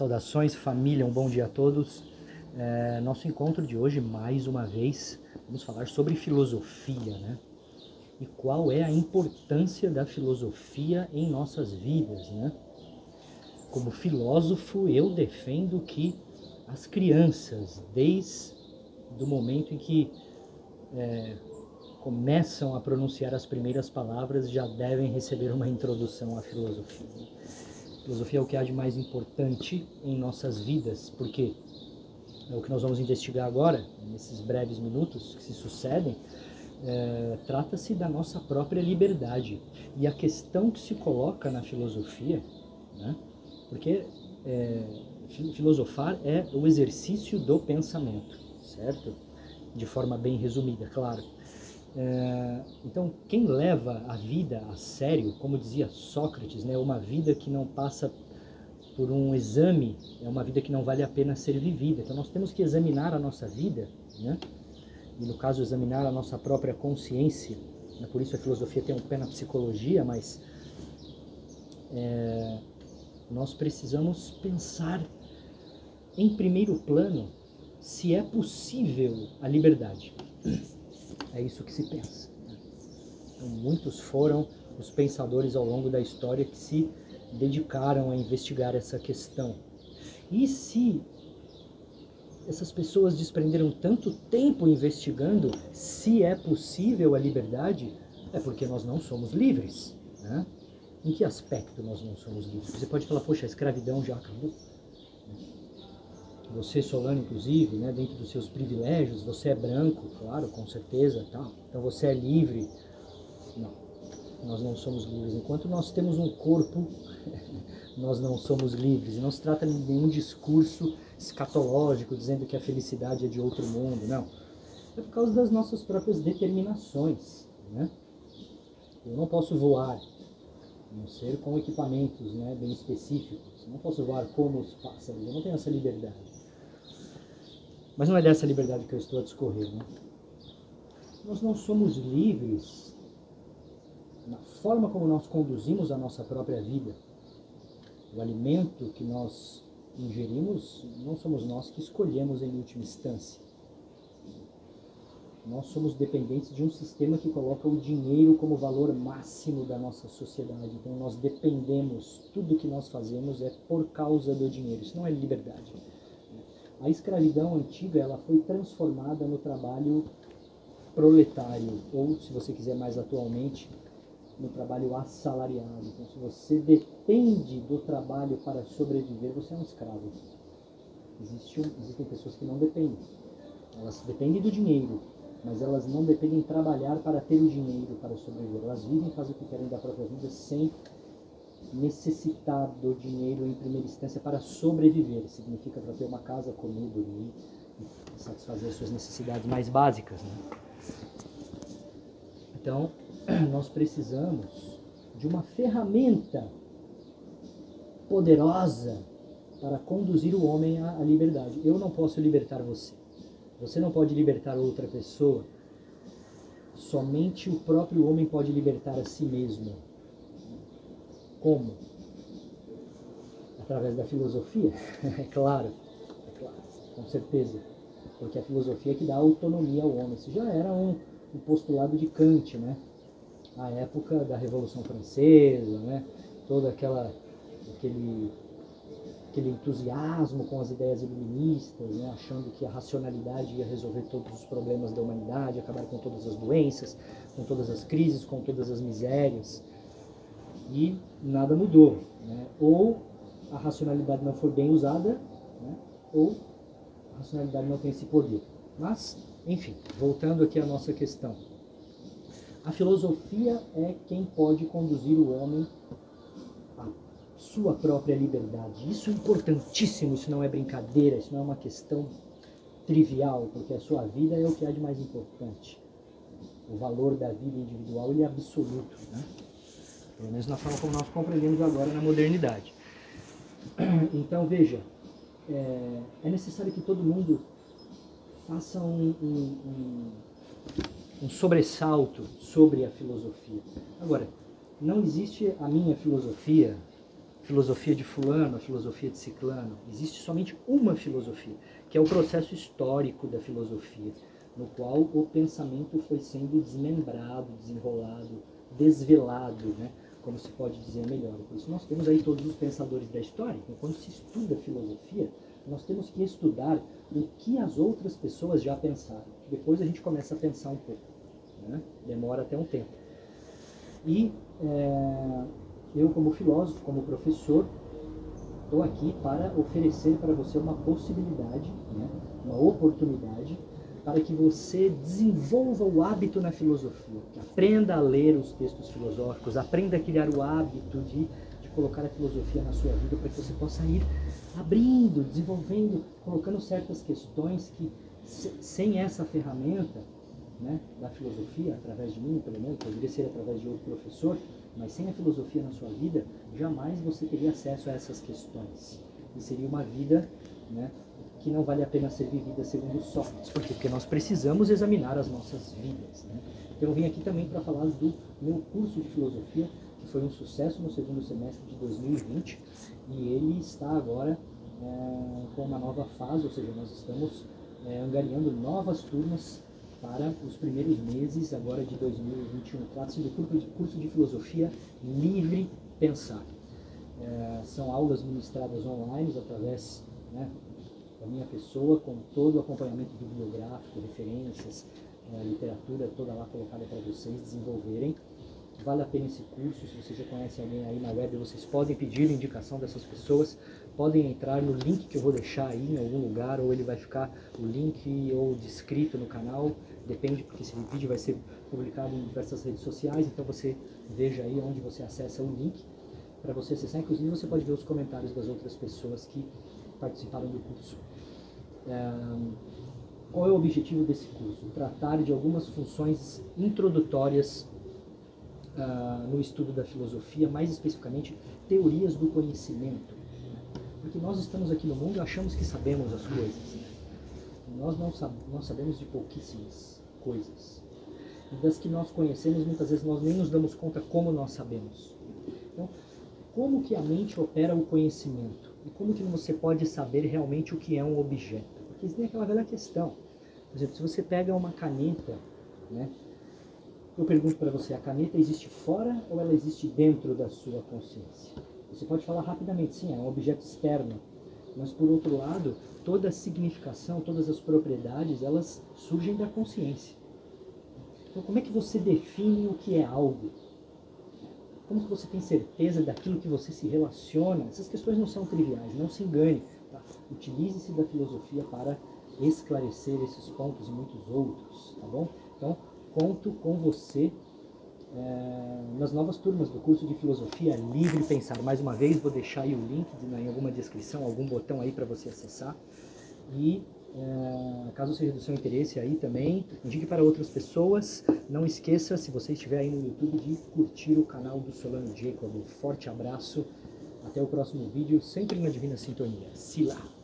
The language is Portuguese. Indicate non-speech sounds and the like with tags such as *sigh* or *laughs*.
Saudações, família, um bom dia a todos. É, nosso encontro de hoje, mais uma vez, vamos falar sobre filosofia, né? E qual é a importância da filosofia em nossas vidas, né? Como filósofo, eu defendo que as crianças, desde o momento em que é, começam a pronunciar as primeiras palavras, já devem receber uma introdução à filosofia. Filosofia é o que há de mais importante em nossas vidas, porque é o que nós vamos investigar agora, nesses breves minutos que se sucedem, é, trata-se da nossa própria liberdade. E a questão que se coloca na filosofia, né, porque é, filosofar é o exercício do pensamento, certo? De forma bem resumida, claro. É, então, quem leva a vida a sério, como dizia Sócrates, né, uma vida que não passa por um exame, é uma vida que não vale a pena ser vivida. Então, nós temos que examinar a nossa vida, né, e no caso, examinar a nossa própria consciência. Né, por isso, a filosofia tem um pé na psicologia, mas é, nós precisamos pensar em primeiro plano se é possível a liberdade. É isso que se pensa. Então, muitos foram os pensadores ao longo da história que se dedicaram a investigar essa questão. E se essas pessoas desprenderam tanto tempo investigando se é possível a liberdade, é porque nós não somos livres. Né? Em que aspecto nós não somos livres? Você pode falar, poxa, a escravidão já acabou você Solano inclusive, né, dentro dos seus privilégios, você é branco, claro, com certeza, tal. Então você é livre. Não, nós não somos livres. Enquanto nós temos um corpo, *laughs* nós não somos livres. Não se trata de nenhum discurso escatológico dizendo que a felicidade é de outro mundo, não. É por causa das nossas próprias determinações, né? Eu não posso voar, não ser com equipamentos né, bem específicos. Não posso voar como os pássaros, eu não tenho essa liberdade. Mas não é dessa liberdade que eu estou a discorrer. Né? Nós não somos livres na forma como nós conduzimos a nossa própria vida. O alimento que nós ingerimos, não somos nós que escolhemos em última instância. Nós somos dependentes de um sistema que coloca o dinheiro como valor máximo da nossa sociedade. Então nós dependemos, tudo que nós fazemos é por causa do dinheiro. Isso não é liberdade. A escravidão antiga ela foi transformada no trabalho proletário, ou, se você quiser mais atualmente, no trabalho assalariado. Então, se você depende do trabalho para sobreviver, você é um escravo. Existe, existem pessoas que não dependem. Elas dependem do dinheiro, mas elas não dependem de trabalhar para ter o dinheiro para sobreviver. Elas vivem, fazem o que querem da própria vida sem necessitar do dinheiro em primeira instância para sobreviver. Significa para ter uma casa, comer, dormir e satisfazer as suas necessidades mais básicas. Né? Então, *clears throat* nós precisamos de uma ferramenta poderosa para conduzir o homem à liberdade. Eu não posso libertar você. Você não pode libertar outra pessoa. Somente o próprio homem pode libertar a si mesmo. Como? Através da filosofia? *laughs* é claro, é claro, com certeza. Porque a filosofia é que dá autonomia ao homem. Isso já era um, um postulado de Kant, né? A época da Revolução Francesa, né? Toda aquela aquele aquele entusiasmo com as ideias iluministas, né? achando que a racionalidade ia resolver todos os problemas da humanidade, acabar com todas as doenças, com todas as crises, com todas as misérias e nada mudou. Né? Ou a racionalidade não foi bem usada, né? ou a racionalidade não tem esse poder. Mas, enfim, voltando aqui à nossa questão. A filosofia é quem pode conduzir o homem à sua própria liberdade. Isso é importantíssimo, isso não é brincadeira, isso não é uma questão trivial, porque a sua vida é o que há de mais importante. O valor da vida individual ele é absoluto. Né? Pelo menos na forma como nós compreendemos agora na modernidade. *clears throat* Então, veja, é, é necessário que todo mundo faça um, um, um, um sobressalto sobre a filosofia. Agora, não existe a minha filosofia filosofia de fulano, a filosofia de ciclano. Existe somente uma filosofia, que é o processo histórico da filosofia, no qual o pensamento foi sendo desmembrado, desenrolado, desvelado, né? Como se pode dizer melhor. Por isso nós temos aí todos os pensadores da história. Então, quando se estuda filosofia, nós temos que estudar o que as outras pessoas já pensaram. Depois a gente começa a pensar um pouco. Né? Demora até um tempo. E é, eu, como filósofo, como professor, estou aqui para oferecer para você uma possibilidade, né? uma oportunidade para que você desenvolva o hábito na filosofia, aprenda a ler os textos filosóficos, aprenda a criar o hábito de, de colocar a filosofia na sua vida, para que você possa ir abrindo, desenvolvendo, colocando certas questões que, sem essa ferramenta né, da filosofia, através de mim, pelo menos, poderia ser através de outro professor, mas sem a filosofia na sua vida, jamais você teria acesso a essas questões. E seria uma vida né, que não vale a pena ser vivida segundo Sócrates. Por quê? Porque nós precisamos examinar as nossas vidas. Né? Então eu vim aqui também para falar do meu curso de filosofia, que foi um sucesso no segundo semestre de 2020, e ele está agora é, com uma nova fase, ou seja, nós estamos é, angariando novas turmas para os primeiros meses agora de 2021. Trata-se do curso de, filosofia Livre Pensar. É, são aulas ministradas online através né, da minha pessoa, com todo o acompanhamento bibliográfico, referências, é, literatura toda lá colocada para vocês desenvolverem. Vale a pena esse curso, se você já conhece alguém aí na web, vocês podem pedir indicação dessas pessoas, podem entrar no link que eu vou deixar aí em algum lugar, ou ele vai ficar o link ou descrito no canal, depende, porque esse vídeo vai ser publicado em diversas redes sociais, então você veja aí onde você acessa o link para você acessar. Inclusive você pode ver os comentários das outras pessoas que participaram do curso. Qual é o objetivo desse curso? Tratar de algumas funções introdutórias no estudo da filosofia, mais especificamente teorias do conhecimento. Porque nós estamos aqui no mundo e achamos que sabemos as coisas. Né? Nós não sab nós sabemos de pouquíssimas coisas. E das que nós conhecemos, muitas vezes nós nem nos damos conta como nós sabemos. Então, como que a mente opera o conhecimento? Como que você pode saber realmente o que é um objeto? Porque isso tem aquela velha questão. Por exemplo, se você pega uma caneta, né? Eu pergunto para você, a caneta existe fora ou ela existe dentro da sua consciência? Você pode falar rapidamente, sim, é um objeto externo. Mas por outro lado, toda a significação, todas as propriedades, elas surgem da consciência. Então como é que você define o que é algo? Como que você tem certeza daquilo que você se relaciona? Essas questões não são triviais, não se engane. Tá? Utilize-se da filosofia para esclarecer esses pontos e muitos outros, tá bom? Então, conto com você é, nas novas turmas do curso de Filosofia Livre Pensar. Mais uma vez, vou deixar aí o link em alguma descrição, algum botão aí para você acessar. E é, caso seja do seu interesse aí também, indique para outras pessoas. Não esqueça, se você estiver aí no YouTube, de curtir o canal do Solano Jacob. Um forte abraço. Até o próximo vídeo, sempre na Divina Sintonia. Sila!